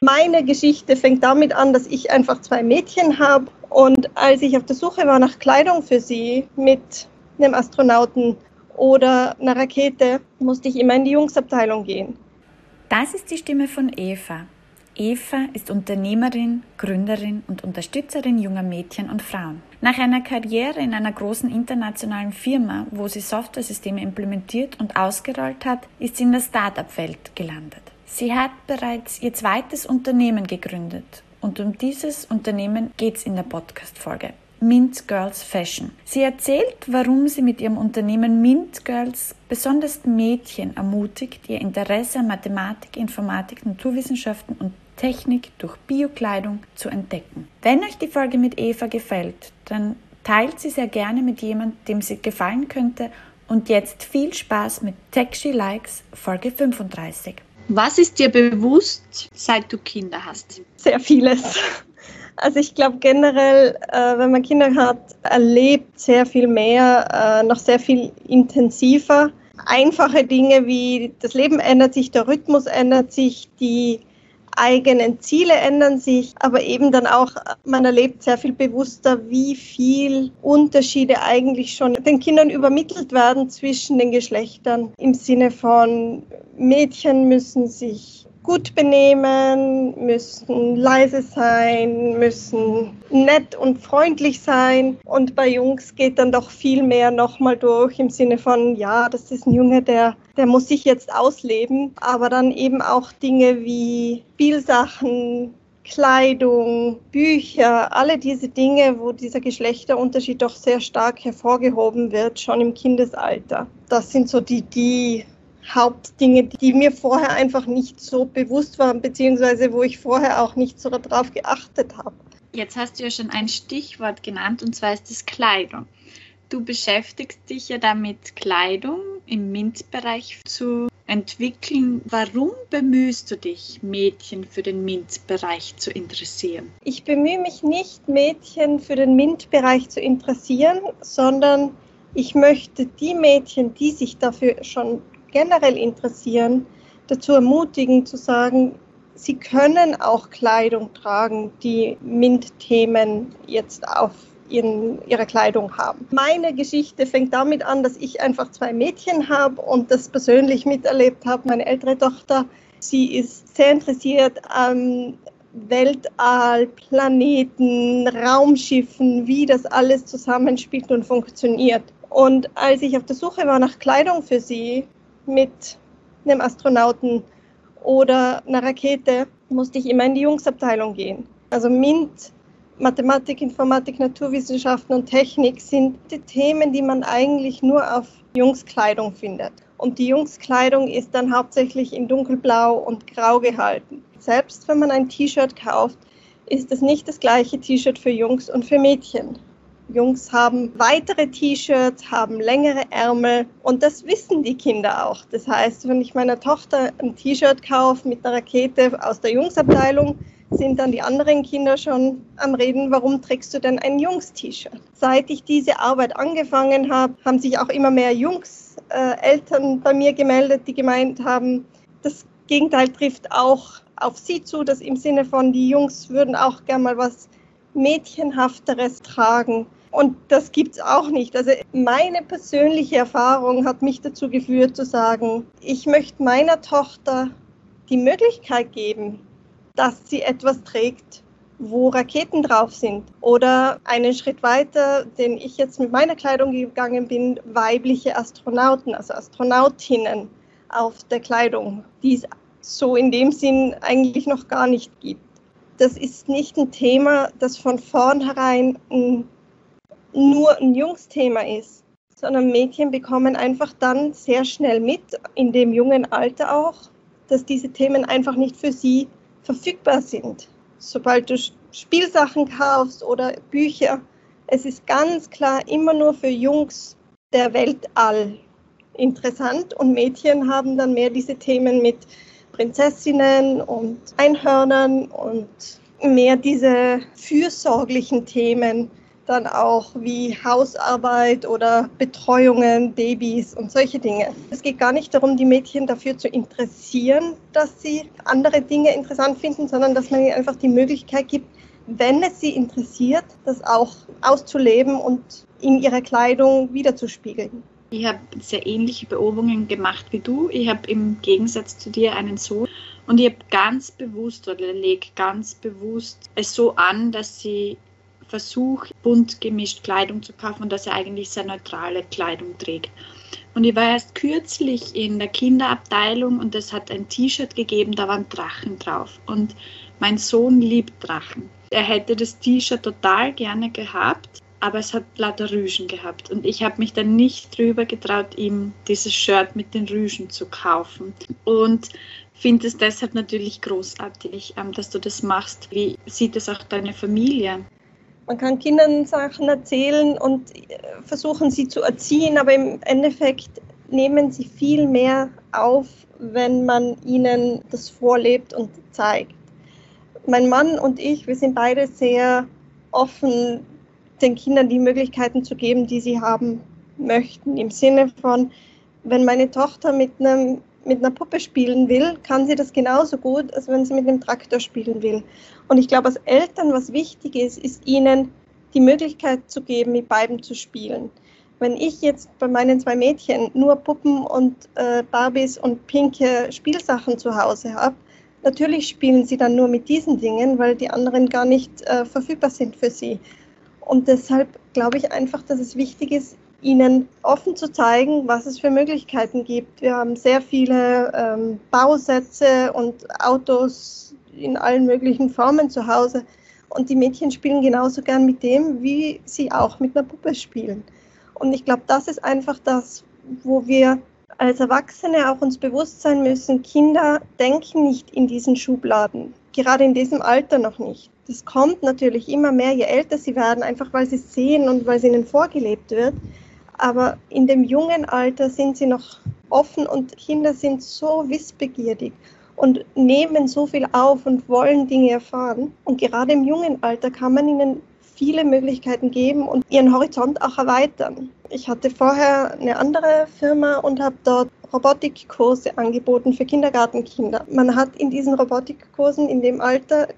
Meine Geschichte fängt damit an, dass ich einfach zwei Mädchen habe und als ich auf der Suche war nach Kleidung für sie mit einem Astronauten oder einer Rakete, musste ich immer in die Jungsabteilung gehen. Das ist die Stimme von Eva. Eva ist Unternehmerin, Gründerin und Unterstützerin junger Mädchen und Frauen. Nach einer Karriere in einer großen internationalen Firma, wo sie Softwaresysteme implementiert und ausgerollt hat, ist sie in der Start-up-Welt gelandet. Sie hat bereits ihr zweites Unternehmen gegründet und um dieses Unternehmen geht es in der Podcast-Folge. Mint Girls Fashion. Sie erzählt, warum sie mit ihrem Unternehmen Mint Girls besonders Mädchen ermutigt, ihr Interesse an Mathematik, Informatik, Naturwissenschaften und Technik durch Biokleidung zu entdecken. Wenn euch die Folge mit Eva gefällt, dann teilt sie sehr gerne mit jemandem, dem sie gefallen könnte. Und jetzt viel Spaß mit Tech She Likes Folge 35. Was ist dir bewusst, seit du Kinder hast? Sehr vieles. Also ich glaube generell, äh, wenn man Kinder hat, erlebt sehr viel mehr, äh, noch sehr viel intensiver. Einfache Dinge wie das Leben ändert sich, der Rhythmus ändert sich, die eigenen Ziele ändern sich, aber eben dann auch, man erlebt sehr viel bewusster, wie viel Unterschiede eigentlich schon den Kindern übermittelt werden zwischen den Geschlechtern im Sinne von Mädchen müssen sich gut benehmen, müssen leise sein, müssen nett und freundlich sein. Und bei Jungs geht dann doch viel mehr nochmal durch im Sinne von, ja, das ist ein Junge, der, der muss sich jetzt ausleben. Aber dann eben auch Dinge wie Spielsachen, Kleidung, Bücher, alle diese Dinge, wo dieser Geschlechterunterschied doch sehr stark hervorgehoben wird, schon im Kindesalter. Das sind so die, die Hauptdinge, die mir vorher einfach nicht so bewusst waren, beziehungsweise wo ich vorher auch nicht so darauf geachtet habe. Jetzt hast du ja schon ein Stichwort genannt und zwar ist es Kleidung. Du beschäftigst dich ja damit, Kleidung im MINT-Bereich zu entwickeln. Warum bemühst du dich, Mädchen für den MINT-Bereich zu interessieren? Ich bemühe mich nicht, Mädchen für den MINT-Bereich zu interessieren, sondern ich möchte die Mädchen, die sich dafür schon generell interessieren, dazu ermutigen zu sagen, sie können auch Kleidung tragen, die MINT-Themen jetzt auf in ihrer Kleidung haben. Meine Geschichte fängt damit an, dass ich einfach zwei Mädchen habe und das persönlich miterlebt habe. Meine ältere Tochter, sie ist sehr interessiert an Weltall, Planeten, Raumschiffen, wie das alles zusammenspielt und funktioniert. Und als ich auf der Suche war nach Kleidung für sie, mit einem Astronauten oder einer Rakete musste ich immer in die Jungsabteilung gehen. Also MINT, Mathematik, Informatik, Naturwissenschaften und Technik sind die Themen, die man eigentlich nur auf Jungskleidung findet. Und die Jungskleidung ist dann hauptsächlich in dunkelblau und grau gehalten. Selbst wenn man ein T-Shirt kauft, ist es nicht das gleiche T-Shirt für Jungs und für Mädchen. Jungs haben weitere T-Shirts, haben längere Ärmel und das wissen die Kinder auch. Das heißt, wenn ich meiner Tochter ein T-Shirt kaufe mit einer Rakete aus der Jungsabteilung, sind dann die anderen Kinder schon am Reden, warum trägst du denn ein Jungs-T-Shirt? Seit ich diese Arbeit angefangen habe, haben sich auch immer mehr Jungs-Eltern äh, bei mir gemeldet, die gemeint haben, das Gegenteil trifft auch auf sie zu, dass im Sinne von, die Jungs würden auch gern mal was Mädchenhafteres tragen. Und das gibt es auch nicht. Also meine persönliche Erfahrung hat mich dazu geführt zu sagen, ich möchte meiner Tochter die Möglichkeit geben, dass sie etwas trägt, wo Raketen drauf sind. Oder einen Schritt weiter, den ich jetzt mit meiner Kleidung gegangen bin, weibliche Astronauten, also Astronautinnen auf der Kleidung, die es so in dem Sinn eigentlich noch gar nicht gibt das ist nicht ein Thema, das von vornherein ein, nur ein Jungsthema ist, sondern Mädchen bekommen einfach dann sehr schnell mit, in dem jungen Alter auch, dass diese Themen einfach nicht für sie verfügbar sind. Sobald du Spielsachen kaufst oder Bücher, es ist ganz klar immer nur für Jungs der Weltall interessant und Mädchen haben dann mehr diese Themen mit Prinzessinnen und Einhörnern und mehr diese fürsorglichen Themen dann auch wie Hausarbeit oder Betreuungen, Babys und solche Dinge. Es geht gar nicht darum, die Mädchen dafür zu interessieren, dass sie andere Dinge interessant finden, sondern dass man ihnen einfach die Möglichkeit gibt, wenn es sie interessiert, das auch auszuleben und in ihrer Kleidung wiederzuspiegeln. Ich habe sehr ähnliche Beobachtungen gemacht wie du. Ich habe im Gegensatz zu dir einen Sohn und ich habe ganz bewusst oder lege ganz bewusst es so an, dass sie Versuch, bunt gemischt Kleidung zu kaufen und dass er eigentlich sehr neutrale Kleidung trägt. Und ich war erst kürzlich in der Kinderabteilung und es hat ein T-Shirt gegeben, da waren Drachen drauf. Und mein Sohn liebt Drachen. Er hätte das T-Shirt total gerne gehabt, aber es hat lauter Rüschen gehabt. Und ich habe mich dann nicht drüber getraut, ihm dieses Shirt mit den Rüschen zu kaufen. Und finde es deshalb natürlich großartig, ähm, dass du das machst. Wie sieht es auch deine Familie? Man kann Kindern Sachen erzählen und äh, versuchen sie zu erziehen, aber im Endeffekt nehmen sie viel mehr auf, wenn man ihnen das vorlebt und zeigt. Mein Mann und ich, wir sind beide sehr offen, den Kindern die Möglichkeiten zu geben, die sie haben möchten. Im Sinne von, wenn meine Tochter mit einem mit einer Puppe spielen will, kann sie das genauso gut, als wenn sie mit einem Traktor spielen will. Und ich glaube, als Eltern, was wichtig ist, ist ihnen die Möglichkeit zu geben, mit beiden zu spielen. Wenn ich jetzt bei meinen zwei Mädchen nur Puppen und äh, Barbies und pinke Spielsachen zu Hause habe, natürlich spielen sie dann nur mit diesen Dingen, weil die anderen gar nicht äh, verfügbar sind für sie. Und deshalb glaube ich einfach, dass es wichtig ist, ihnen offen zu zeigen, was es für Möglichkeiten gibt. Wir haben sehr viele ähm, Bausätze und Autos in allen möglichen Formen zu Hause. Und die Mädchen spielen genauso gern mit dem, wie sie auch mit einer Puppe spielen. Und ich glaube, das ist einfach das, wo wir als Erwachsene auch uns bewusst sein müssen, Kinder denken nicht in diesen Schubladen, gerade in diesem Alter noch nicht. Das kommt natürlich immer mehr, je älter sie werden, einfach weil sie es sehen und weil es ihnen vorgelebt wird. Aber in dem jungen Alter sind sie noch offen und Kinder sind so wissbegierig und nehmen so viel auf und wollen Dinge erfahren. Und gerade im jungen Alter kann man ihnen viele Möglichkeiten geben und ihren Horizont auch erweitern. Ich hatte vorher eine andere Firma und habe dort Robotikkurse angeboten für Kindergartenkinder. Man hat in diesen Robotikkursen in dem Alter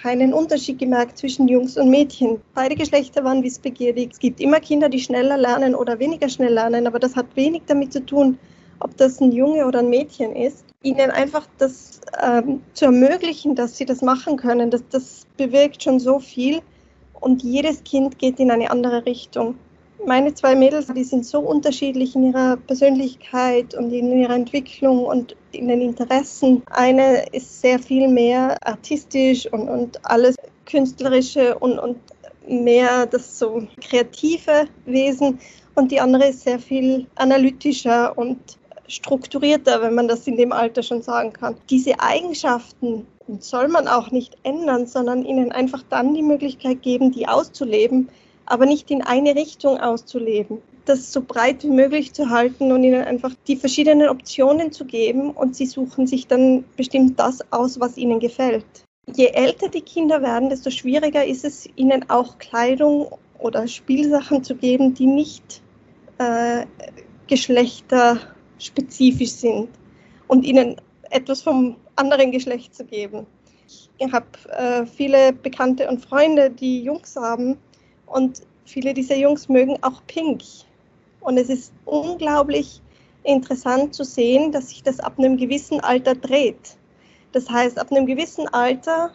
keinen Unterschied gemerkt zwischen Jungs und Mädchen. Beide Geschlechter waren wissbegierig. Es gibt immer Kinder, die schneller lernen oder weniger schnell lernen, aber das hat wenig damit zu tun, ob das ein Junge oder ein Mädchen ist. Ihnen einfach das ähm, zu ermöglichen, dass sie das machen können, das, das bewirkt schon so viel und jedes Kind geht in eine andere Richtung meine zwei Mädels, die sind so unterschiedlich in ihrer Persönlichkeit und in ihrer Entwicklung und in den Interessen. Eine ist sehr viel mehr artistisch und, und alles künstlerische und, und mehr das so kreative Wesen und die andere ist sehr viel analytischer und strukturierter, wenn man das in dem Alter schon sagen kann. Diese Eigenschaften soll man auch nicht ändern, sondern ihnen einfach dann die Möglichkeit geben, die auszuleben, aber nicht in eine Richtung auszuleben. Das so breit wie möglich zu halten und ihnen einfach die verschiedenen Optionen zu geben und sie suchen sich dann bestimmt das aus, was ihnen gefällt. Je älter die Kinder werden, desto schwieriger ist es, ihnen auch Kleidung oder Spielsachen zu geben, die nicht äh, geschlechterspezifisch sind und ihnen etwas vom anderen Geschlecht zu geben. Ich habe äh, viele Bekannte und Freunde, die Jungs haben und viele dieser Jungs mögen auch Pink. Und es ist unglaublich interessant zu sehen, dass sich das ab einem gewissen Alter dreht. Das heißt, ab einem gewissen Alter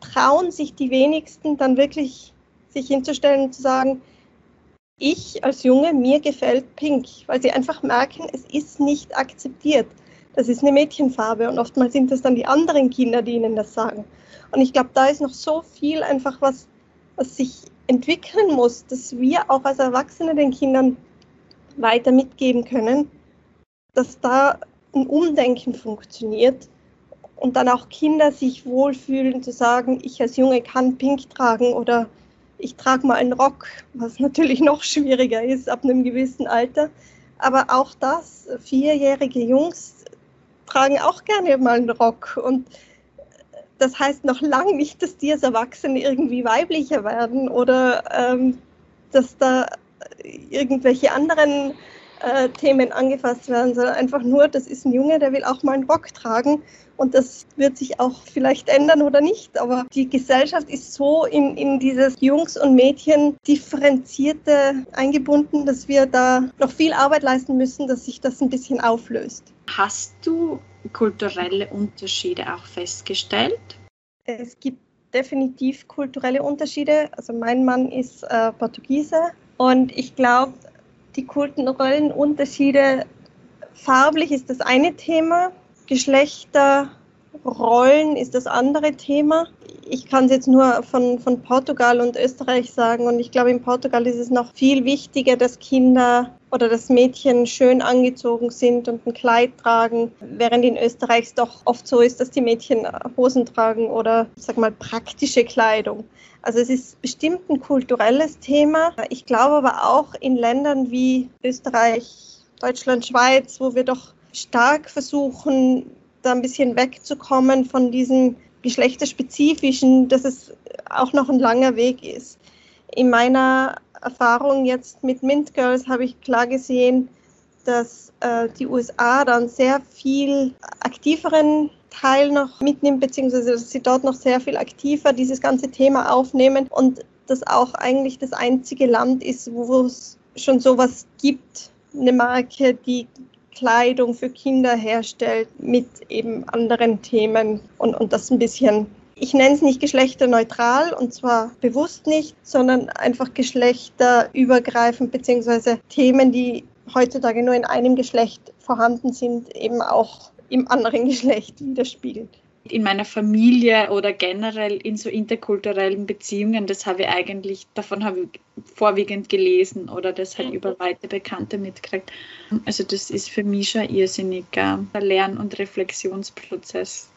trauen sich die wenigsten dann wirklich sich hinzustellen und zu sagen, ich als Junge, mir gefällt Pink, weil sie einfach merken, es ist nicht akzeptiert. Das ist eine Mädchenfarbe und oftmals sind es dann die anderen Kinder, die ihnen das sagen. Und ich glaube, da ist noch so viel einfach, was, was sich entwickeln muss, dass wir auch als Erwachsene den Kindern weiter mitgeben können, dass da ein Umdenken funktioniert und dann auch Kinder sich wohlfühlen zu sagen, ich als Junge kann Pink tragen oder ich trage mal einen Rock, was natürlich noch schwieriger ist ab einem gewissen Alter. Aber auch das, vierjährige Jungs tragen auch gerne mal einen Rock und das heißt noch lange nicht, dass die als Erwachsene irgendwie weiblicher werden oder ähm, dass da irgendwelche anderen äh, Themen angefasst werden, sondern einfach nur, das ist ein Junge, der will auch mal einen Rock tragen und das wird sich auch vielleicht ändern oder nicht. Aber die Gesellschaft ist so in, in dieses Jungs und Mädchen differenzierte eingebunden, dass wir da noch viel Arbeit leisten müssen, dass sich das ein bisschen auflöst. Hast du kulturelle Unterschiede auch festgestellt? Es gibt definitiv kulturelle Unterschiede. Also mein Mann ist äh, Portugiese und ich glaube, die kulturellen Unterschiede, farblich ist das eine Thema, Geschlechterrollen ist das andere Thema. Ich kann es jetzt nur von, von Portugal und Österreich sagen und ich glaube, in Portugal ist es noch viel wichtiger, dass Kinder oder dass Mädchen schön angezogen sind und ein Kleid tragen, während in Österreich es doch oft so ist, dass die Mädchen Hosen tragen oder, sag mal, praktische Kleidung. Also es ist bestimmt ein kulturelles Thema. Ich glaube aber auch in Ländern wie Österreich, Deutschland, Schweiz, wo wir doch stark versuchen, da ein bisschen wegzukommen von diesem geschlechterspezifischen, dass es auch noch ein langer Weg ist. In meiner Erfahrung jetzt mit Mint Girls habe ich klar gesehen, dass äh, die USA dann sehr viel aktiveren Teil noch mitnimmt, beziehungsweise dass sie dort noch sehr viel aktiver dieses ganze Thema aufnehmen und das auch eigentlich das einzige Land ist, wo es schon sowas gibt, eine Marke, die Kleidung für Kinder herstellt mit eben anderen Themen und, und das ein bisschen, ich nenne es nicht geschlechterneutral und zwar bewusst nicht, sondern einfach geschlechterübergreifend beziehungsweise Themen, die heutzutage nur in einem Geschlecht vorhanden sind, eben auch im anderen Geschlecht widerspiegelt. In meiner Familie oder generell in so interkulturellen Beziehungen, das habe ich eigentlich, davon habe ich vorwiegend gelesen oder das halt über weite Bekannte mitgekriegt. Also das ist für mich schon irrsinniger Lern- und Reflexionsprozess.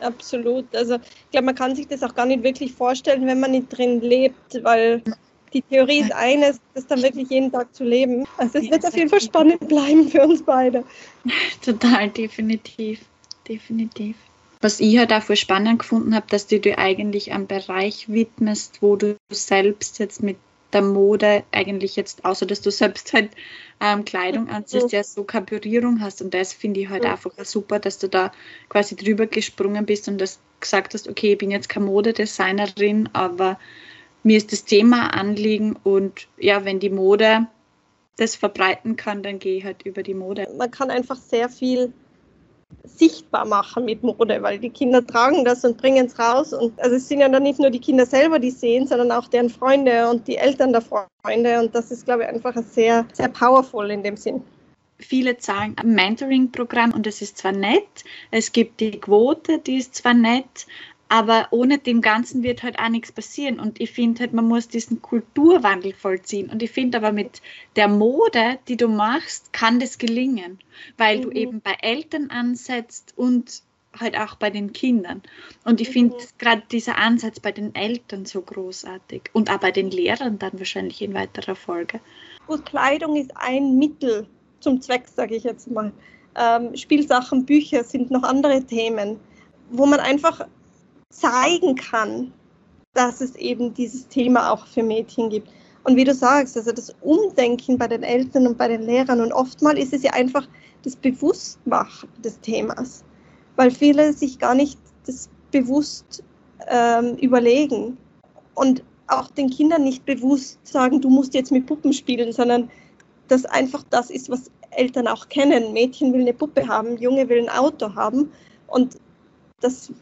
Absolut. Also ich glaube, man kann sich das auch gar nicht wirklich vorstellen, wenn man nicht drin lebt, weil die Theorie ist eines, das dann wirklich jeden Tag zu leben. Also es wird auf jeden Fall spannend bleiben für uns beide. Total, definitiv, definitiv. Was ich halt auch voll spannend gefunden habe, dass du dir eigentlich einen Bereich widmest, wo du selbst jetzt mit der Mode eigentlich jetzt, außer dass du selbst halt ähm, Kleidung anziehst, ja so Berührung hast. Und das finde ich halt einfach super, dass du da quasi drüber gesprungen bist und das gesagt hast, okay, ich bin jetzt keine Modedesignerin, aber mir ist das Thema Anliegen und ja, wenn die Mode das verbreiten kann, dann gehe ich halt über die Mode. Man kann einfach sehr viel sichtbar machen mit Mode, weil die Kinder tragen das und bringen es raus. Und also es sind ja dann nicht nur die Kinder selber, die sehen, sondern auch deren Freunde und die Eltern der Freunde. Und das ist, glaube ich, einfach sehr, sehr powerful in dem Sinn. Viele zahlen ein Mentoring-Programm und das ist zwar nett, es gibt die Quote, die ist zwar nett, aber ohne dem Ganzen wird halt auch nichts passieren. Und ich finde halt, man muss diesen Kulturwandel vollziehen. Und ich finde aber mit der Mode, die du machst, kann das gelingen, weil mhm. du eben bei Eltern ansetzt und halt auch bei den Kindern. Und ich finde mhm. gerade dieser Ansatz bei den Eltern so großartig und auch bei den Lehrern dann wahrscheinlich in weiterer Folge. Gut, Kleidung ist ein Mittel zum Zweck, sage ich jetzt mal. Ähm, Spielsachen, Bücher sind noch andere Themen, wo man einfach zeigen kann, dass es eben dieses Thema auch für Mädchen gibt. Und wie du sagst, also das Umdenken bei den Eltern und bei den Lehrern und oftmals ist es ja einfach das Bewusstmachen des Themas, weil viele sich gar nicht das bewusst ähm, überlegen und auch den Kindern nicht bewusst sagen, du musst jetzt mit Puppen spielen, sondern dass einfach das ist, was Eltern auch kennen. Mädchen will eine Puppe haben, Junge will ein Auto haben und das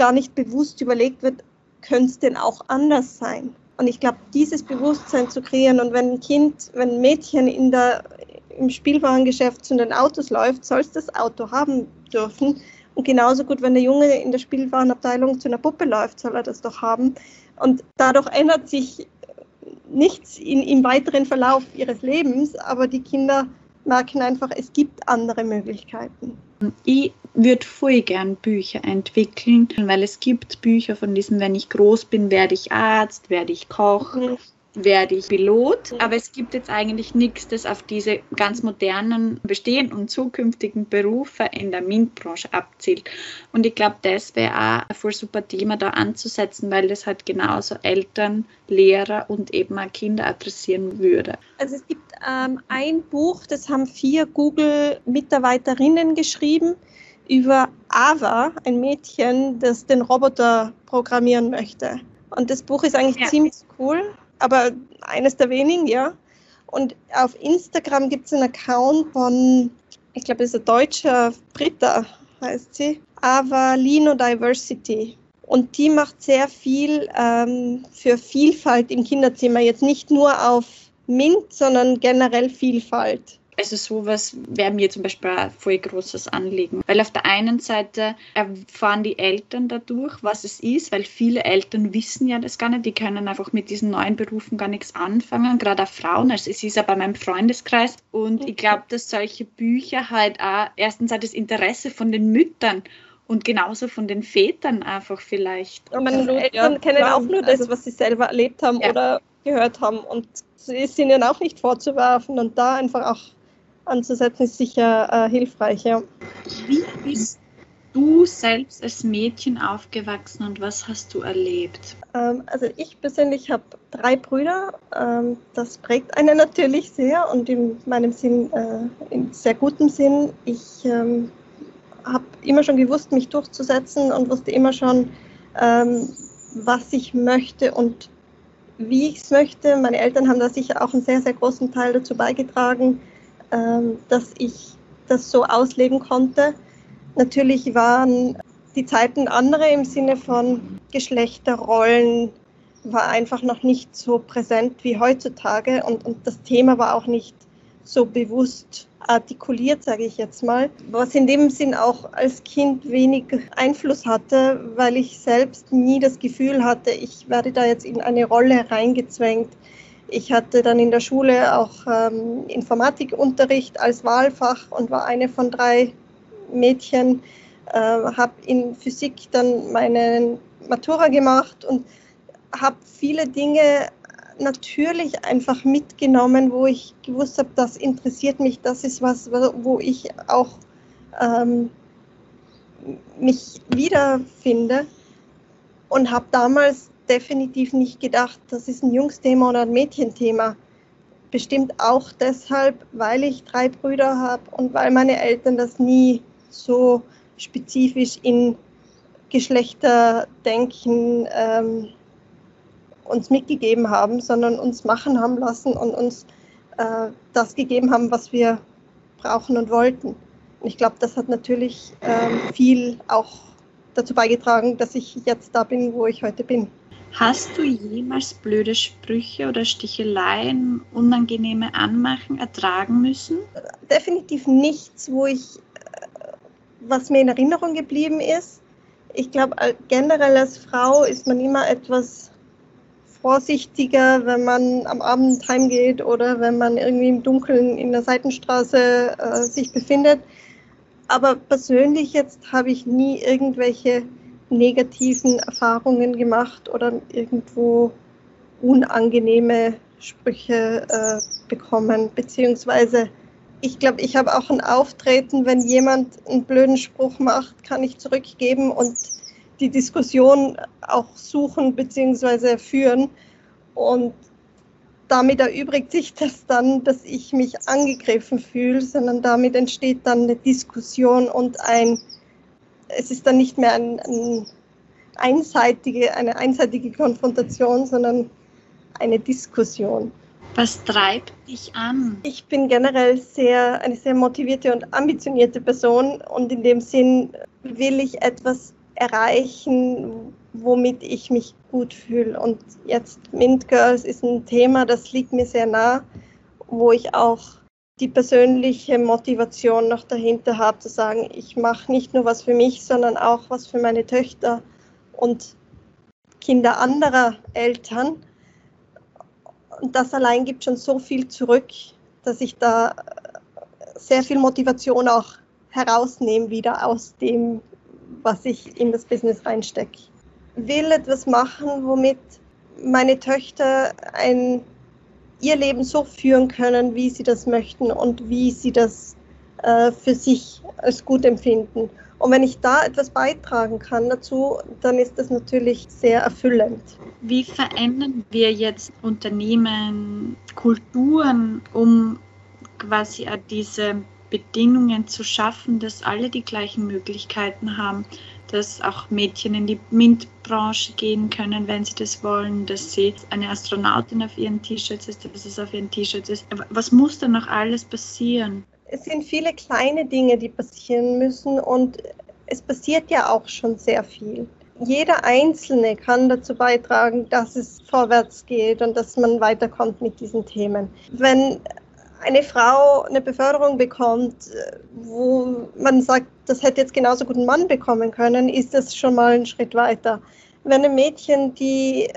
gar nicht bewusst überlegt wird, könnte es denn auch anders sein? Und ich glaube, dieses Bewusstsein zu kreieren und wenn ein Kind, wenn ein Mädchen in der, im Spielwarengeschäft zu den Autos läuft, soll es das Auto haben dürfen. Und genauso gut, wenn der Junge in der Spielwarenabteilung zu einer Puppe läuft, soll er das doch haben. Und dadurch ändert sich nichts in, im weiteren Verlauf ihres Lebens, aber die Kinder merken einfach, es gibt andere Möglichkeiten. Ich würde voll gern Bücher entwickeln, weil es gibt Bücher von diesem, wenn ich groß bin, werde ich Arzt, werde ich Koch. Mhm. werde ich Pilot, aber es gibt jetzt eigentlich nichts, das auf diese ganz modernen, bestehenden und zukünftigen Berufe in der MINT-Branche abzielt. Und ich glaube, das wäre auch ein voll super Thema da anzusetzen, weil das halt genauso Eltern, Lehrer und eben auch Kinder adressieren würde. Also es gibt ähm, ein Buch, das haben vier Google-Mitarbeiterinnen geschrieben über Ava, ein Mädchen, das den Roboter programmieren möchte. Und das Buch ist eigentlich ja. ziemlich cool aber eines der wenigen, ja. Und auf Instagram gibt es einen Account von, ich glaube, es ist ein deutscher Britta, heißt sie, Avalino Diversity. Und die macht sehr viel ähm, für Vielfalt im Kinderzimmer. Jetzt nicht nur auf MINT, sondern generell Vielfalt. Also sowas wäre mir zum Beispiel ein voll großes Anliegen. Weil auf der einen Seite erfahren die Eltern dadurch, was es ist, weil viele Eltern wissen ja das gar nicht, die können einfach mit diesen neuen Berufen gar nichts anfangen, gerade auch Frauen. Also es ist ja bei meinem Freundeskreis. Und ich glaube, dass solche Bücher halt auch erstens auch das Interesse von den Müttern und genauso von den Vätern einfach vielleicht. Und meine Eltern ja, kennen auch nur das, was sie selber erlebt haben ja. oder gehört haben. Und es ist ihnen auch nicht vorzuwerfen und da einfach auch anzusetzen, ist sicher äh, hilfreich. Ja. Wie bist du selbst als Mädchen aufgewachsen und was hast du erlebt? Ähm, also ich persönlich habe drei Brüder. Ähm, das prägt einen natürlich sehr und in meinem Sinn, äh, in sehr gutem Sinn. Ich ähm, habe immer schon gewusst, mich durchzusetzen und wusste immer schon, ähm, was ich möchte und wie ich es möchte. Meine Eltern haben da sicher auch einen sehr, sehr großen Teil dazu beigetragen, dass ich das so ausleben konnte. Natürlich waren die Zeiten andere im Sinne von Geschlechterrollen war einfach noch nicht so präsent wie heutzutage und, und das Thema war auch nicht so bewusst artikuliert, sage ich jetzt mal, was in dem Sinn auch als Kind wenig Einfluss hatte, weil ich selbst nie das Gefühl hatte, ich werde da jetzt in eine Rolle reingezwängt, ich hatte dann in der Schule auch ähm, Informatikunterricht als Wahlfach und war eine von drei Mädchen, äh, habe in Physik dann meine Matura gemacht und habe viele Dinge natürlich einfach mitgenommen, wo ich gewusst habe, das interessiert mich, das ist was, wo ich auch ähm, mich wiederfinde und habe damals definitiv nicht gedacht, das ist ein Jungsthema oder ein Mädchenthema. Bestimmt auch deshalb, weil ich drei Brüder habe und weil meine Eltern das nie so spezifisch in Geschlechterdenken ähm, uns mitgegeben haben, sondern uns machen haben lassen und uns äh, das gegeben haben, was wir brauchen und wollten. Und ich glaube, das hat natürlich ähm, viel auch dazu beigetragen, dass ich jetzt da bin, wo ich heute bin. Hast du jemals blöde Sprüche oder Sticheleien, unangenehme Anmachen ertragen müssen? Definitiv nichts, wo ich, äh, was mir in Erinnerung geblieben ist. Ich glaube, generell als Frau ist man immer etwas vorsichtiger, wenn man am Abend heimgeht oder wenn man irgendwie im Dunkeln in der Seitenstraße äh, sich befindet. Aber persönlich jetzt habe ich nie irgendwelche negativen Erfahrungen gemacht oder irgendwo unangenehme Sprüche äh, bekommen, beziehungsweise ich glaube, ich habe auch ein Auftreten, wenn jemand einen blöden Spruch macht, kann ich zurückgeben und die Diskussion auch suchen bzw. führen. Und damit erübrigt sich das dann, dass ich mich angegriffen fühle, sondern damit entsteht dann eine Diskussion und ein es ist dann nicht mehr ein, ein einseitige, eine einseitige Konfrontation, sondern eine Diskussion. Was treibt dich an? Ich bin generell sehr, eine sehr motivierte und ambitionierte Person und in dem Sinn will ich etwas erreichen, womit ich mich gut fühle. Und jetzt Mint Girls ist ein Thema, das liegt mir sehr nah, wo ich auch die persönliche Motivation noch dahinter habe, zu sagen, ich mache nicht nur was für mich, sondern auch was für meine Töchter und Kinder anderer Eltern. Und das allein gibt schon so viel zurück, dass ich da sehr viel Motivation auch herausnehme, wieder aus dem, was ich in das Business reinstecke. Will etwas machen, womit meine Töchter ein, ihr Leben so führen können, wie sie das möchten und wie sie das äh, für sich als gut empfinden. Und wenn ich da etwas beitragen kann dazu, dann ist das natürlich sehr erfüllend. Wie verändern wir jetzt Unternehmen, Kulturen, um quasi diese Bedingungen zu schaffen, dass alle die gleichen Möglichkeiten haben, dass auch Mädchen in die MINT-Branche gehen können, wenn sie das wollen, dass sie eine Astronautin auf ihren T-Shirts ist, dass es auf ihren T-Shirts ist. Was muss da noch alles passieren? es sind viele kleine Dinge, die passieren müssen und es passiert ja auch schon sehr viel. Jeder Einzelne kann dazu beitragen, dass es vorwärts geht und dass man weiterkommt mit diesen Themen. Wenn eine Frau eine Beförderung bekommt, wo man sagt, das hätte jetzt genauso gut ein Mann bekommen können, ist das schon mal ein Schritt weiter. Wenn ein Mädchen, die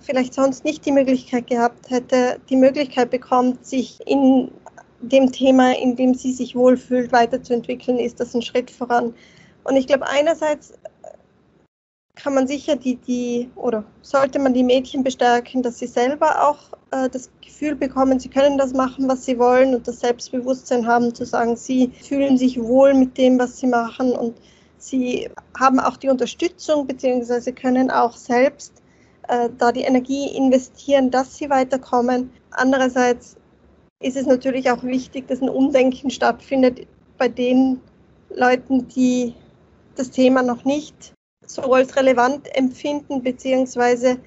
vielleicht sonst nicht die Möglichkeit gehabt hätte, die Möglichkeit bekommt, sich in dem Thema, in dem sie sich wohlfühlt, weiterzuentwickeln, ist das ein Schritt voran. Und ich glaube, einerseits kann man sicher die, die, oder sollte man die Mädchen bestärken, dass sie selber auch äh, das Gefühl bekommen, sie können das machen, was sie wollen und das Selbstbewusstsein haben, zu sagen, sie fühlen sich wohl mit dem, was sie machen und sie haben auch die Unterstützung, beziehungsweise können auch selbst äh, da die Energie investieren, dass sie weiterkommen. Andererseits ist es natürlich auch wichtig, dass ein Umdenken stattfindet bei den Leuten, die das Thema noch nicht so als relevant empfinden, beziehungsweise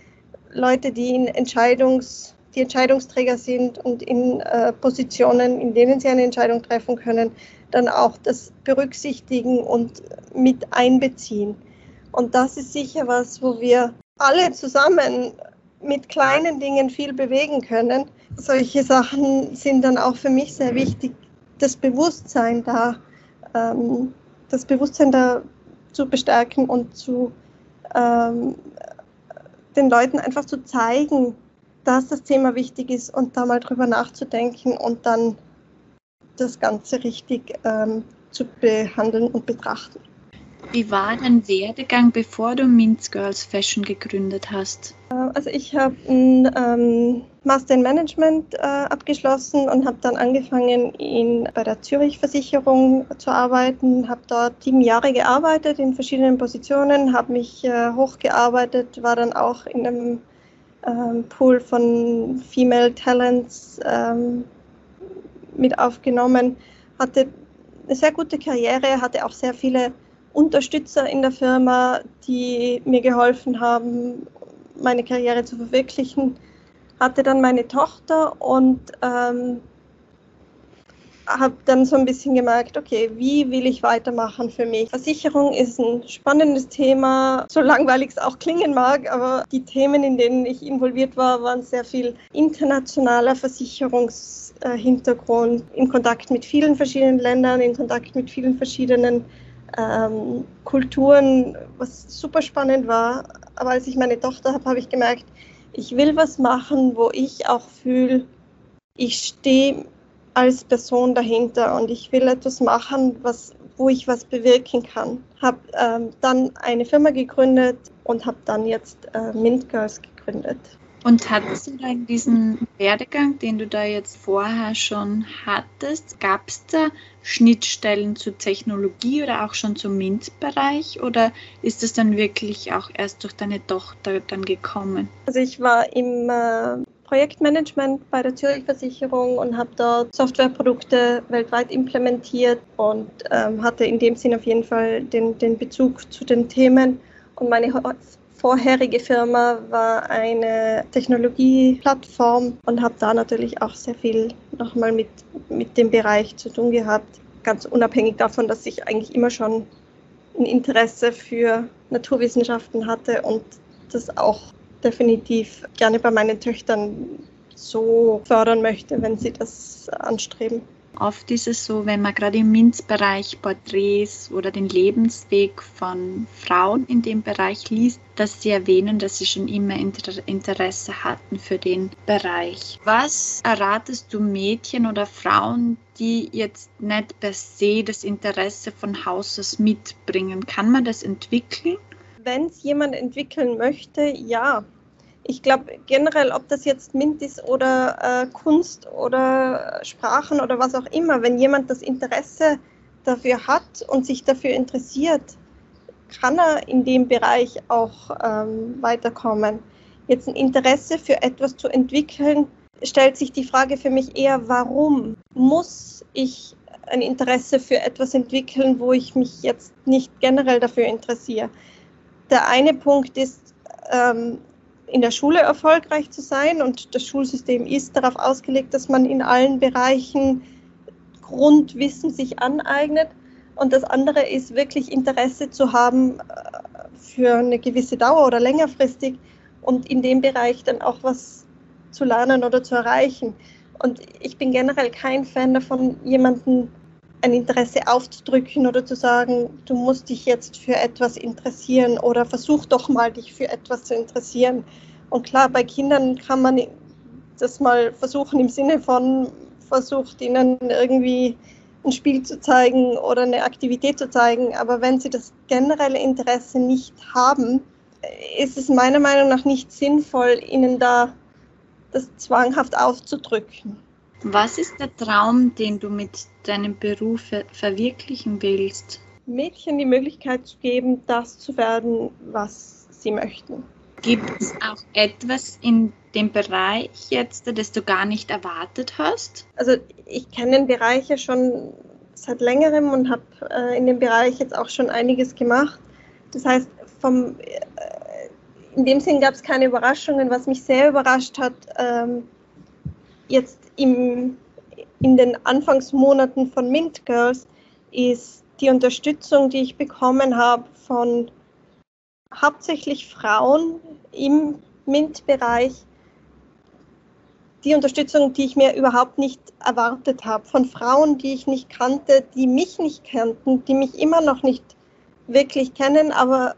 Leute, die in Entscheidungs, die Entscheidungsträger sind und in äh, Positionen, in denen sie eine Entscheidung treffen können, dann auch das berücksichtigen und mit einbeziehen. Und das ist sicher was, wo wir alle zusammen mit kleinen Dingen viel bewegen können. Solche Sachen sind dann auch für mich sehr wichtig, das Bewusstsein da, ähm, das Bewusstsein da zu bestärken und zu ähm, den Leuten einfach zu zeigen, dass das Thema wichtig ist und da mal drüber nachzudenken und dann das Ganze richtig ähm, zu behandeln und betrachten. Wie war dein Werdegang, bevor du Minz Girls Fashion gegründet hast? Äh, also ich habe ein ähm, Master in Management äh, abgeschlossen und habe dann angefangen, in, bei der Zürich Versicherung zu arbeiten, habe dort sieben Jahre gearbeitet in verschiedenen Positionen, habe mich äh, hochgearbeitet, war dann auch in einem ähm, Pool von Female Talents ähm, mit aufgenommen, hatte eine sehr gute Karriere, hatte auch sehr viele Unterstützer in der Firma, die mir geholfen haben, meine Karriere zu verwirklichen. Hatte dann meine Tochter und ähm, habe dann so ein bisschen gemerkt, okay, wie will ich weitermachen für mich? Versicherung ist ein spannendes Thema, so langweilig es auch klingen mag, aber die Themen, in denen ich involviert war, waren sehr viel internationaler Versicherungshintergrund, in Kontakt mit vielen verschiedenen Ländern, in Kontakt mit vielen verschiedenen ähm, Kulturen, was super spannend war. Aber als ich meine Tochter habe, habe ich gemerkt, ich will was machen, wo ich auch fühle, ich stehe als Person dahinter und ich will etwas machen, was, wo ich was bewirken kann. Habe ähm, dann eine Firma gegründet und habe dann jetzt äh, Mint Girls gegründet. Und hattest du da in diesem Werdegang, den du da jetzt vorher schon hattest, gab es da Schnittstellen zur Technologie oder auch schon zum MINT-Bereich oder ist es dann wirklich auch erst durch deine Tochter dann gekommen? Also ich war im äh, Projektmanagement bei der Zürich Versicherung und habe dort Softwareprodukte weltweit implementiert und ähm, hatte in dem Sinn auf jeden Fall den, den Bezug zu den Themen. Und meine vorherige Firma war eine Technologieplattform und habe da natürlich auch sehr viel nochmal mit, mit dem Bereich zu tun gehabt. Ganz unabhängig davon, dass ich eigentlich immer schon ein Interesse für Naturwissenschaften hatte und das auch definitiv gerne bei meinen Töchtern so fördern möchte, wenn sie das anstreben. Oft ist es so, wenn man gerade im MINZ-Bereich Porträts oder den Lebensweg von Frauen in dem Bereich liest, dass sie erwähnen, dass sie schon immer Interesse hatten für den Bereich. Was erratest du Mädchen oder Frauen, die jetzt nicht per se das Interesse von Haus aus mitbringen? Kann man das entwickeln? Wenn es jemand entwickeln möchte, ja. ich glaube generell, ob das jetzt MINT ist oder äh, Kunst oder Sprachen oder was auch immer, wenn jemand das Interesse dafür hat und sich dafür interessiert, kann er in dem Bereich auch ähm, weiterkommen. Jetzt ein Interesse für etwas zu entwickeln, stellt sich die Frage für mich eher, warum muss ich ein Interesse für etwas entwickeln, wo ich mich jetzt nicht generell dafür interessiere. Der eine Punkt ist, ähm, in der Schule erfolgreich zu sein und das Schulsystem ist darauf ausgelegt, dass man in allen Bereichen Grundwissen sich aneignet. Und das andere ist wirklich Interesse zu haben äh, für eine gewisse Dauer oder längerfristig und in dem Bereich dann auch was zu lernen oder zu erreichen. Und ich bin generell kein Fan davon, jemanden ein Interesse aufzudrücken oder zu sagen, du musst dich jetzt für etwas interessieren oder versuch doch mal, dich für etwas zu interessieren. Und klar, bei Kindern kann man das mal versuchen im Sinne von, versucht ihnen irgendwie ein Spiel zu zeigen oder eine Aktivität zu zeigen. Aber wenn sie das generelle Interesse nicht haben, ist es meiner Meinung nach nicht sinnvoll, ihnen da das zwanghaft aufzudrücken. Was ist der Traum, den du mit deinem Beruf verwirklichen willst? Mädchen die Möglichkeit zu geben, das zu werden, was sie möchten. Gibt es auch etwas in dem Bereich jetzt, das du gar nicht erwartet hast? Also ich kenne den Bereich ja schon seit längerem und habe äh, in dem Bereich jetzt auch schon einiges gemacht. Das heißt, vom, äh, in dem Sinn gab es keine Überraschungen. Was mich sehr überrascht hat, ähm, jetzt im, in den Anfangsmonaten von Mint Girls, ist die Unterstützung, die ich bekommen habe von hauptsächlich Frauen im MINT-Bereich, die Unterstützung, die ich mir überhaupt nicht erwartet habe, von Frauen, die ich nicht kannte, die mich nicht kannten, die mich immer noch nicht wirklich kennen, aber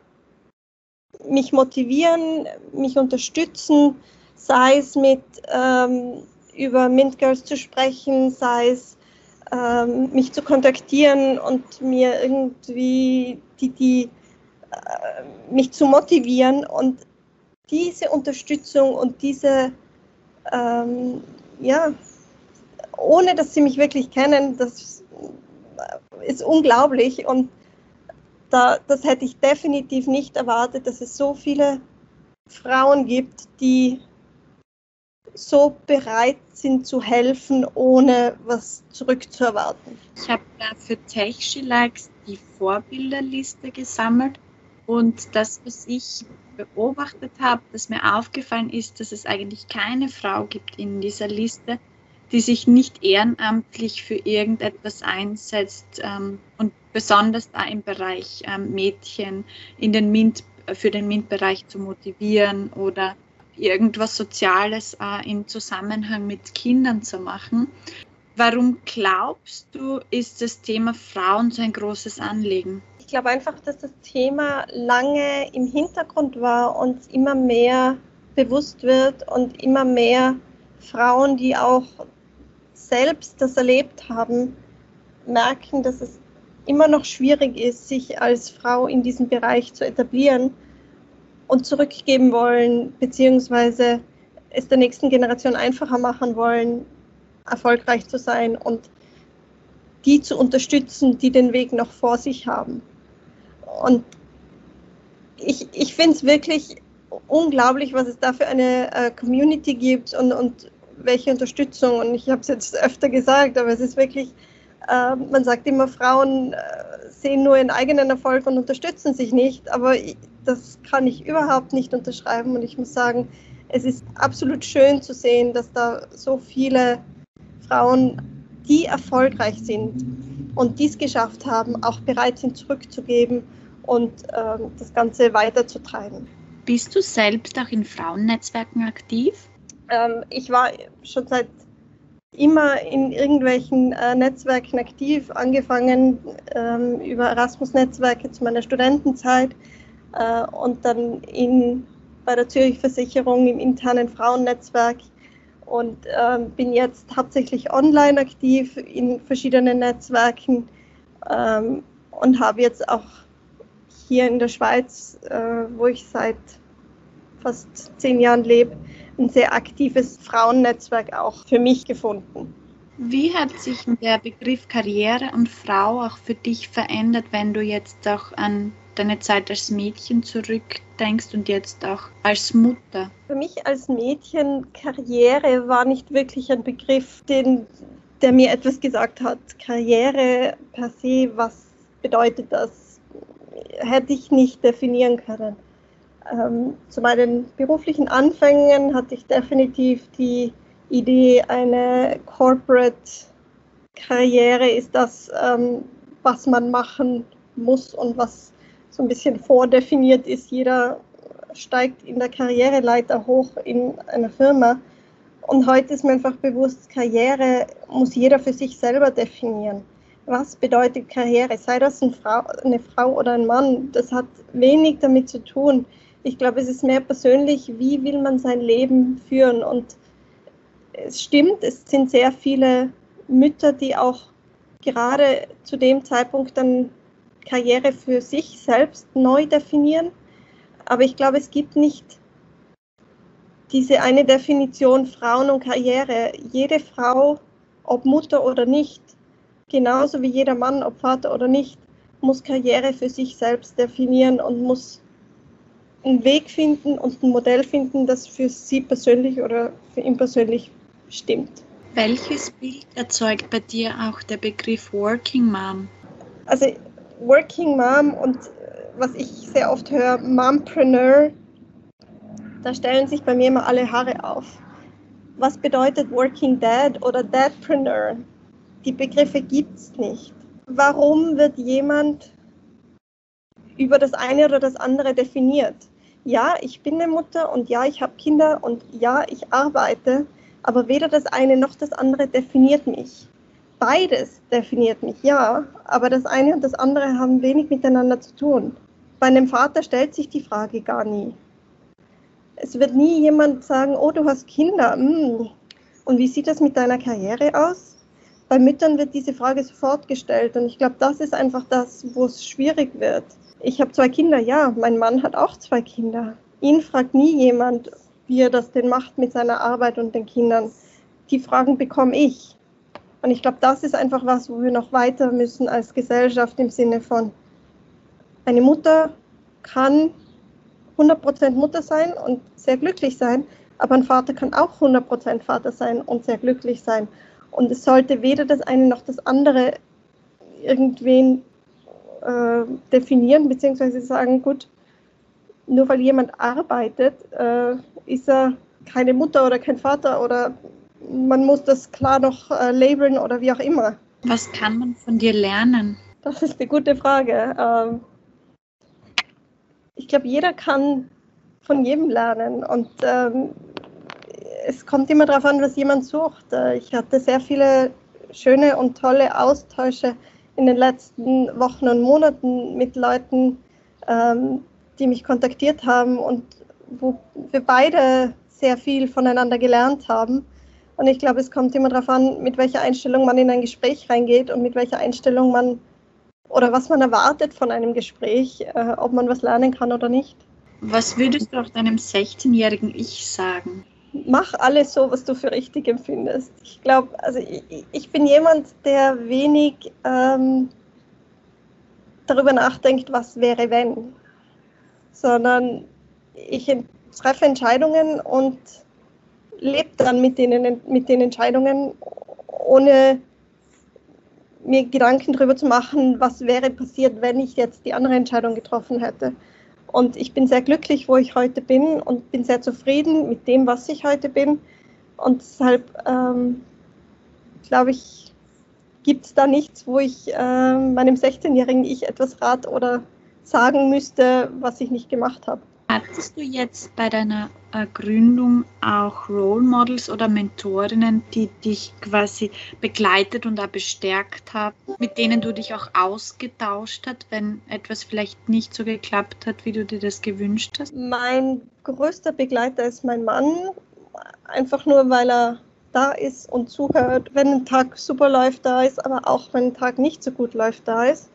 mich motivieren, mich unterstützen, sei es mit ähm, über Mint Girls zu sprechen, sei es ähm, mich zu kontaktieren und mir irgendwie die, die äh, mich zu motivieren und diese Unterstützung und diese ähm, ja ohne dass sie mich wirklich kennen, das ist unglaublich und da, das hätte ich definitiv nicht erwartet, dass es so viele Frauen gibt, die so bereit sind zu helfen, ohne was zurückzuerwarten. Ich habe für Techshe Likes die Vorbilderliste gesammelt und das, was ich beobachtet habe, das mir aufgefallen ist, dass es eigentlich keine Frau gibt in dieser Liste, die sich nicht ehrenamtlich für irgendetwas einsetzt ähm, und besonders da im Bereich ähm, Mädchen in den MINT, für den MINT-Bereich zu motivieren oder irgendwas Soziales äh, im Zusammenhang mit Kindern zu machen. Warum glaubst du, ist das Thema Frauen so ein großes Anliegen? Ich glaube einfach, dass das Thema lange im Hintergrund war und immer mehr bewusst wird und immer mehr Frauen, die auch selbst das erlebt haben, merken, dass es immer noch schwierig ist, sich als Frau in diesem Bereich zu etablieren und zurückgeben wollen, beziehungsweise es der nächsten Generation einfacher machen wollen, erfolgreich zu sein und die zu unterstützen, die den Weg noch vor sich haben. Und ich, ich finde es wirklich unglaublich, was es da für eine äh, Community gibt und, und welche Unterstützung. Und ich habe es jetzt öfter gesagt, aber es ist wirklich, äh, man sagt immer, Frauen äh, sehen nur ihren eigenen Erfolg und unterstützen sich nicht. Aber ich, das kann ich überhaupt nicht unterschreiben. Und ich muss sagen, es ist absolut schön zu sehen, dass da so viele Frauen, die erfolgreich sind und dies geschafft haben, auch bereit sind zurückzugeben und äh, das Ganze weiterzutreiben. Bist du selbst auch in Frauennetzwerken aktiv? Ähm, ich war schon seit immer in irgendwelchen äh, Netzwerken aktiv, angefangen ähm, über Erasmus-Netzwerke zu meiner Studentenzeit äh, und dann in, bei der Zürich Versicherung im internen Frauennetzwerk und äh, bin jetzt hauptsächlich online aktiv in verschiedenen Netzwerken ähm, und habe jetzt auch hier in der Schweiz, äh, wo ich seit fast zehn Jahren lebe, ein sehr aktives Frauennetzwerk auch für mich gefunden. Wie hat sich der Begriff Karriere und Frau auch für dich verändert, wenn du jetzt auch an deine Zeit als Mädchen zurückdenkst und jetzt auch als Mutter? Für mich als Mädchen Karriere war nicht wirklich ein Begriff, den, der mir etwas gesagt hat. Karriere per se, was bedeutet das? Hätte ich nicht definieren können. Ähm, zu meinen beruflichen Anfängen hatte ich definitiv die Idee, eine Corporate Karriere ist das, ähm, was man machen muss und was so ein bisschen vordefiniert ist. Jeder steigt in der Karriereleiter hoch in einer Firma. Und heute ist mir einfach bewusst, Karriere muss jeder für sich selber definieren. Was bedeutet Karriere? Sei das eine Frau, eine Frau oder ein Mann, das hat wenig damit zu tun. Ich glaube, es ist mehr persönlich, wie will man sein Leben führen. Und es stimmt, es sind sehr viele Mütter, die auch gerade zu dem Zeitpunkt dann Karriere für sich selbst neu definieren. Aber ich glaube, es gibt nicht diese eine Definition Frauen und Karriere. Jede Frau, ob Mutter oder nicht, genauso wie jeder Mann, ob Vater oder nicht, muss Karriere für sich selbst definieren und muss einen Weg finden und ein Modell finden, das für sie persönlich oder für ihn persönlich stimmt. Welches Bild erzeugt bei dir auch der Begriff Working Mom? Also Working Mom und äh, was ich sehr oft höre, Mompreneur, da stellen sich bei mir immer alle Haare auf. Was bedeutet Working Dad oder Dadpreneur? Die Begriffe gibt es nicht. Warum wird jemand über das eine oder das andere definiert? Ja, ich bin eine Mutter und ja, ich habe Kinder und ja, ich arbeite, aber weder das eine noch das andere definiert mich. Beides definiert mich, ja, aber das eine und das andere haben wenig miteinander zu tun. Bei einem Vater stellt sich die Frage gar nie. Es wird nie jemand sagen, oh, du hast Kinder. Hm. Und wie sieht das mit deiner Karriere aus? Bei Müttern wird diese Frage sofort gestellt und ich glaube, das ist einfach das, wo es schwierig wird. Ich habe zwei Kinder, ja, mein Mann hat auch zwei Kinder. Ihn fragt nie jemand, wie er das denn macht mit seiner Arbeit und den Kindern. Die Fragen bekomme ich. Und ich glaube, das ist einfach was, wo wir noch weiter müssen als Gesellschaft im Sinne von, eine Mutter kann 100% Mutter sein und sehr glücklich sein, aber ein Vater kann auch 100% Vater sein und sehr glücklich sein. Und es sollte weder das eine noch das andere irgendwen äh, definieren, beziehungsweise sagen, gut, nur weil jemand arbeitet, äh, ist er keine Mutter oder kein Vater oder man muss das klar noch äh, labeln oder wie auch immer. Was kann man von dir lernen? Das ist eine gute Frage. Ähm, ich glaube, jeder kann von jedem lernen und ähm, es kommt immer darauf an, was jemand sucht. Äh, ich hatte sehr viele schöne und tolle Austausche in den letzten Wochen und Monaten mit Leuten, ähm, die mich kontaktiert haben und wo wir beide sehr viel voneinander gelernt haben. Und ich glaube, es kommt immer darauf an, mit welcher Einstellung man in ein Gespräch reingeht und mit welcher Einstellung man oder was man erwartet von einem Gespräch, äh, ob man was lernen kann oder nicht. Was würdest du auch deinem 16-jährigen Ich sagen? Mach alles so, was du für richtig empfindest. Ich glaube, also ich, ich, bin jemand, der wenig ähm, darüber nachdenkt, was wäre, wenn sondern ich treffe Entscheidungen und lebe dann mit, denen, mit den Entscheidungen, ohne mir Gedanken darüber zu machen, was wäre passiert, wenn ich jetzt die andere Entscheidung getroffen hätte. Und ich bin sehr glücklich, wo ich heute bin und bin sehr zufrieden mit dem, was ich heute bin. Und deshalb ähm, glaube ich, gibt es da nichts, wo ich äh, meinem 16-jährigen Ich etwas rat oder sagen müsste, was ich nicht gemacht habe. Hattest du jetzt bei deiner äh, Gründung auch Role Models oder Mentorinnen, die dich quasi begleitet und auch bestärkt haben, mit denen du dich auch ausgetauscht hast, wenn etwas vielleicht nicht so geklappt hat, wie du dir das gewünscht hast? Mein größter Begleiter ist mein Mann, einfach nur weil er da ist und zuhört, wenn ein Tag super läuft, da ist, aber auch wenn ein Tag nicht so gut läuft, da ist.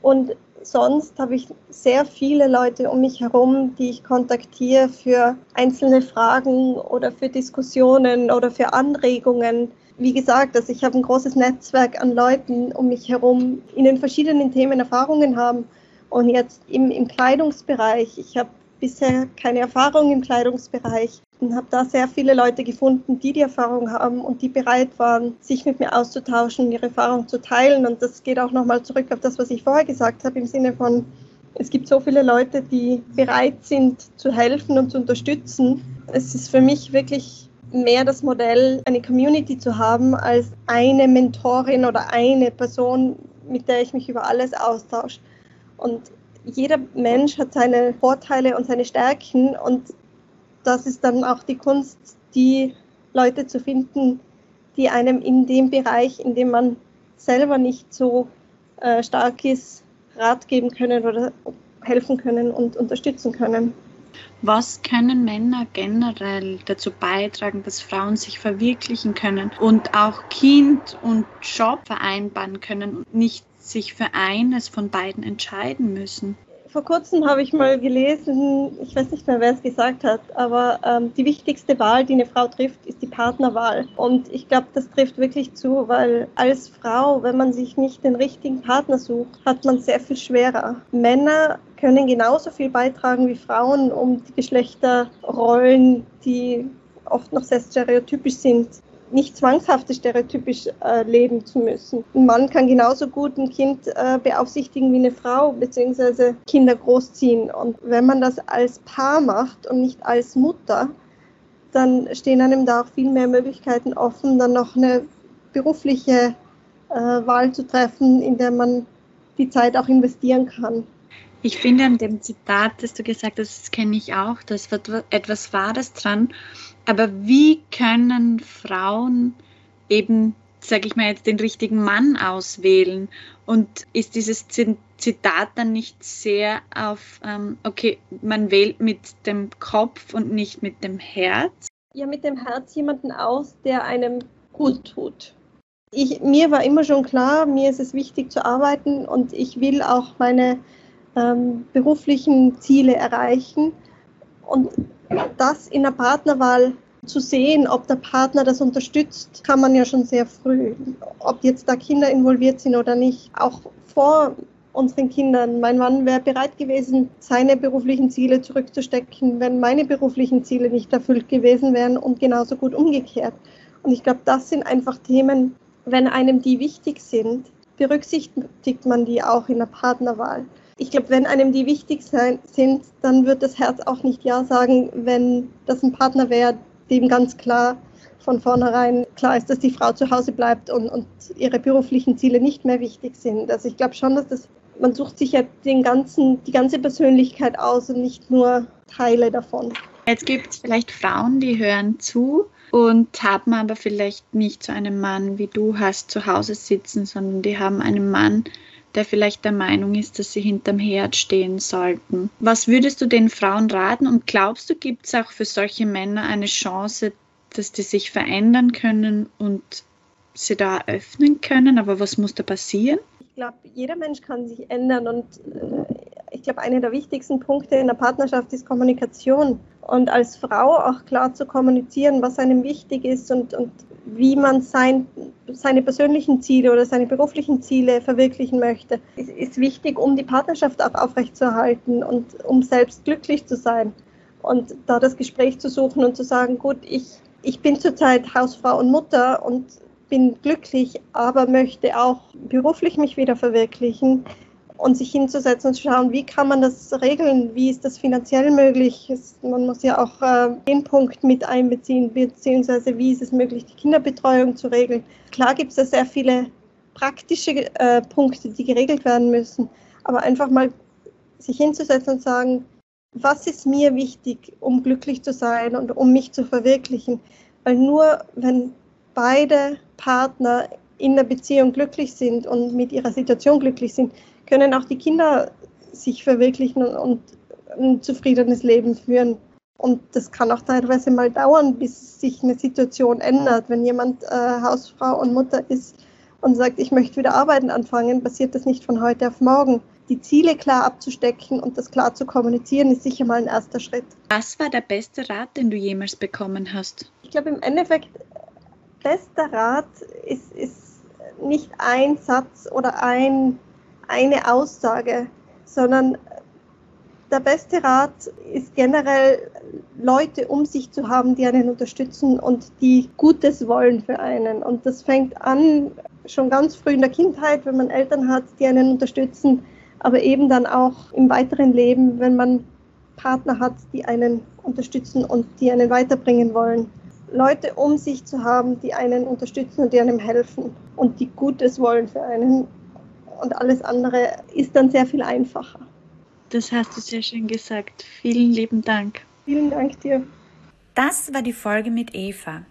Und sonst habe ich sehr viele Leute um mich herum, die ich kontaktiere für einzelne Fragen oder für Diskussionen oder für Anregungen. Wie gesagt, also ich habe ein großes Netzwerk an Leuten um mich herum, die in den verschiedenen Themen Erfahrungen haben. Und jetzt im, im Kleidungsbereich, ich habe bisher keine Erfahrung im Kleidungsbereich und habe da sehr viele Leute gefunden, die die Erfahrung haben und die bereit waren, sich mit mir auszutauschen, ihre Erfahrung zu teilen. Und das geht auch nochmal zurück auf das, was ich vorher gesagt habe, im Sinne von, es gibt so viele Leute, die bereit sind zu helfen und zu unterstützen. Es ist für mich wirklich mehr das Modell, eine Community zu haben, als eine Mentorin oder eine Person, mit der ich mich über alles austausche. Und jeder Mensch hat seine Vorteile und seine Stärken und das ist dann auch die Kunst, die Leute zu finden, die einem in dem Bereich, in dem man selber nicht so äh, stark ist, Rat geben können oder helfen können und unterstützen können. Was können Männer generell dazu beitragen, dass Frauen sich verwirklichen können und auch Kind und Job vereinbaren können und nicht sich für eines von beiden entscheiden müssen? Vor kurzem habe ich mal gelesen, ich weiß nicht mehr, wer es gesagt hat, aber ähm, die wichtigste Wahl, die eine Frau trifft, ist die Partnerwahl. Und ich glaube, das trifft wirklich zu, weil als Frau, wenn man sich nicht den richtigen Partner sucht, hat man sehr viel schwerer. Männer können genauso viel beitragen wie Frauen, um die Geschlechterrollen, die oft noch sehr stereotypisch sind, nicht zwangshaft stereotypisch äh, leben zu müssen. Ein Mann kann genauso gut ein Kind äh, beaufsichtigen wie eine Frau, beziehungsweise Kinder großziehen. Und wenn man das als Paar macht und nicht als Mutter, dann stehen einem da auch viel mehr Möglichkeiten offen, dann noch eine berufliche äh, Wahl zu treffen, in der man die Zeit auch investieren kann. Ich finde an dem Zitat, das du gesagt hast, das kenne ich auch, da ist etwas Wahres dran. Aber wie können Frauen eben, sage ich mal jetzt, den richtigen Mann auswählen? Und ist dieses Zitat dann nicht sehr auf, ähm, okay, man wählt mit dem Kopf und nicht mit dem Herz? Ja, mit dem Herz jemanden aus, der einem gut tut. Ich, mir war immer schon klar, mir ist es wichtig zu arbeiten und ich will auch meine ähm, beruflichen Ziele erreichen. Und das in der Partnerwahl zu sehen, ob der Partner das unterstützt, kann man ja schon sehr früh. Ob jetzt da Kinder involviert sind oder nicht. Auch vor unseren Kindern. Mein Mann wäre bereit gewesen, seine beruflichen Ziele zurückzustecken, wenn meine beruflichen Ziele nicht erfüllt gewesen wären und genauso gut umgekehrt. Und ich glaube, das sind einfach Themen, wenn einem die wichtig sind, berücksichtigt man die auch in der Partnerwahl ich glaube, wenn einem die wichtig sein, sind, dann wird das Herz auch nicht Ja sagen, wenn das ein Partner wäre, dem ganz klar von vornherein klar ist, dass die Frau zu Hause bleibt und, und ihre beruflichen Ziele nicht mehr wichtig sind. Also ich glaube schon, dass das, man sucht sich ja den ganzen, die ganze Persönlichkeit aus und nicht nur Teile davon. Jetzt gibt es vielleicht Frauen, die hören zu und haben aber vielleicht nicht so einen Mann wie du hast zu Hause sitzen, sondern die haben einen Mann, der vielleicht der Meinung ist, dass sie hinterm Herd stehen sollten. Was würdest du den Frauen raten und glaubst du, gibt es auch für solche Männer eine Chance, dass die sich verändern können und sie da öffnen können? Aber was muss da passieren? Ich glaube, jeder Mensch kann sich ändern und äh, ich glaube, einer der wichtigsten Punkte in der Partnerschaft ist Kommunikation und als Frau auch klar zu kommunizieren, was einem wichtig ist und, und wie man sein, seine persönlichen Ziele oder seine beruflichen Ziele verwirklichen möchte, ist, ist wichtig, um die Partnerschaft auch aufrechtzuerhalten und um selbst glücklich zu sein. Und da das Gespräch zu suchen und zu sagen, gut, ich, ich bin zurzeit Hausfrau und Mutter und bin glücklich, aber möchte auch beruflich mich wieder verwirklichen und sich hinzusetzen und zu schauen, wie kann man das regeln, wie ist das finanziell möglich. man muss ja auch äh, den Punkt mit einbeziehen, beziehungsweise wie ist es möglich, die Kinderbetreuung zu regeln. Klar gibt es da sehr viele praktische äh, Punkte, die geregelt werden müssen, aber einfach mal sich hinzusetzen und sagen, was ist mir wichtig, um glücklich zu sein und um mich zu verwirklichen. Weil nur wenn beide Partner in der Beziehung glücklich sind und mit ihrer Situation glücklich sind, können auch die Kinder sich verwirklichen und ein zufriedenes Leben führen. Und das kann auch teilweise mal dauern, bis sich eine Situation ändert. Wenn jemand äh, Hausfrau und Mutter ist und sagt, ich möchte wieder arbeiten anfangen, passiert das nicht von heute auf morgen. die Ziele klar abzustecken und das klar zu kommunizieren, ist sicher mal ein erster Schritt. Was war der beste Rat, den du jemals bekommen hast? Ich glaube, im Endeffekt, bester Rat ist, ist nicht ein Satz oder ein, eine Aussage, sondern der beste Rat ist generell, Leute um sich zu haben, die einen unterstützen und die Gutes wollen für einen. Und das fängt an schon ganz früh in der Kindheit, wenn man Eltern hat, die einen unterstützen, aber eben dann auch im weiteren Leben, wenn man Partner hat, die einen unterstützen und die einen weiterbringen wollen. Leute um sich zu haben, die einen unterstützen und die einem helfen und die Gutes wollen für einen. Und alles andere ist dann sehr viel einfacher. Das hast du sehr schön gesagt. Vielen lieben Dank. Vielen Dank dir. Das war die Folge mit Eva.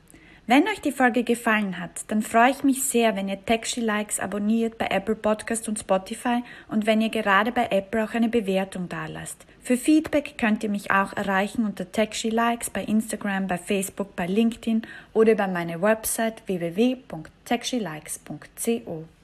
Wenn euch die Folge gefallen hat, dann freue ich mich sehr, wenn ihr Taxi Likes abonniert bei Apple Podcast und Spotify und wenn ihr gerade bei Apple auch eine Bewertung dalasst. Für Feedback könnt ihr mich auch erreichen unter Taxi Likes bei Instagram, bei Facebook, bei LinkedIn oder über meine Website www.taxilikes.co.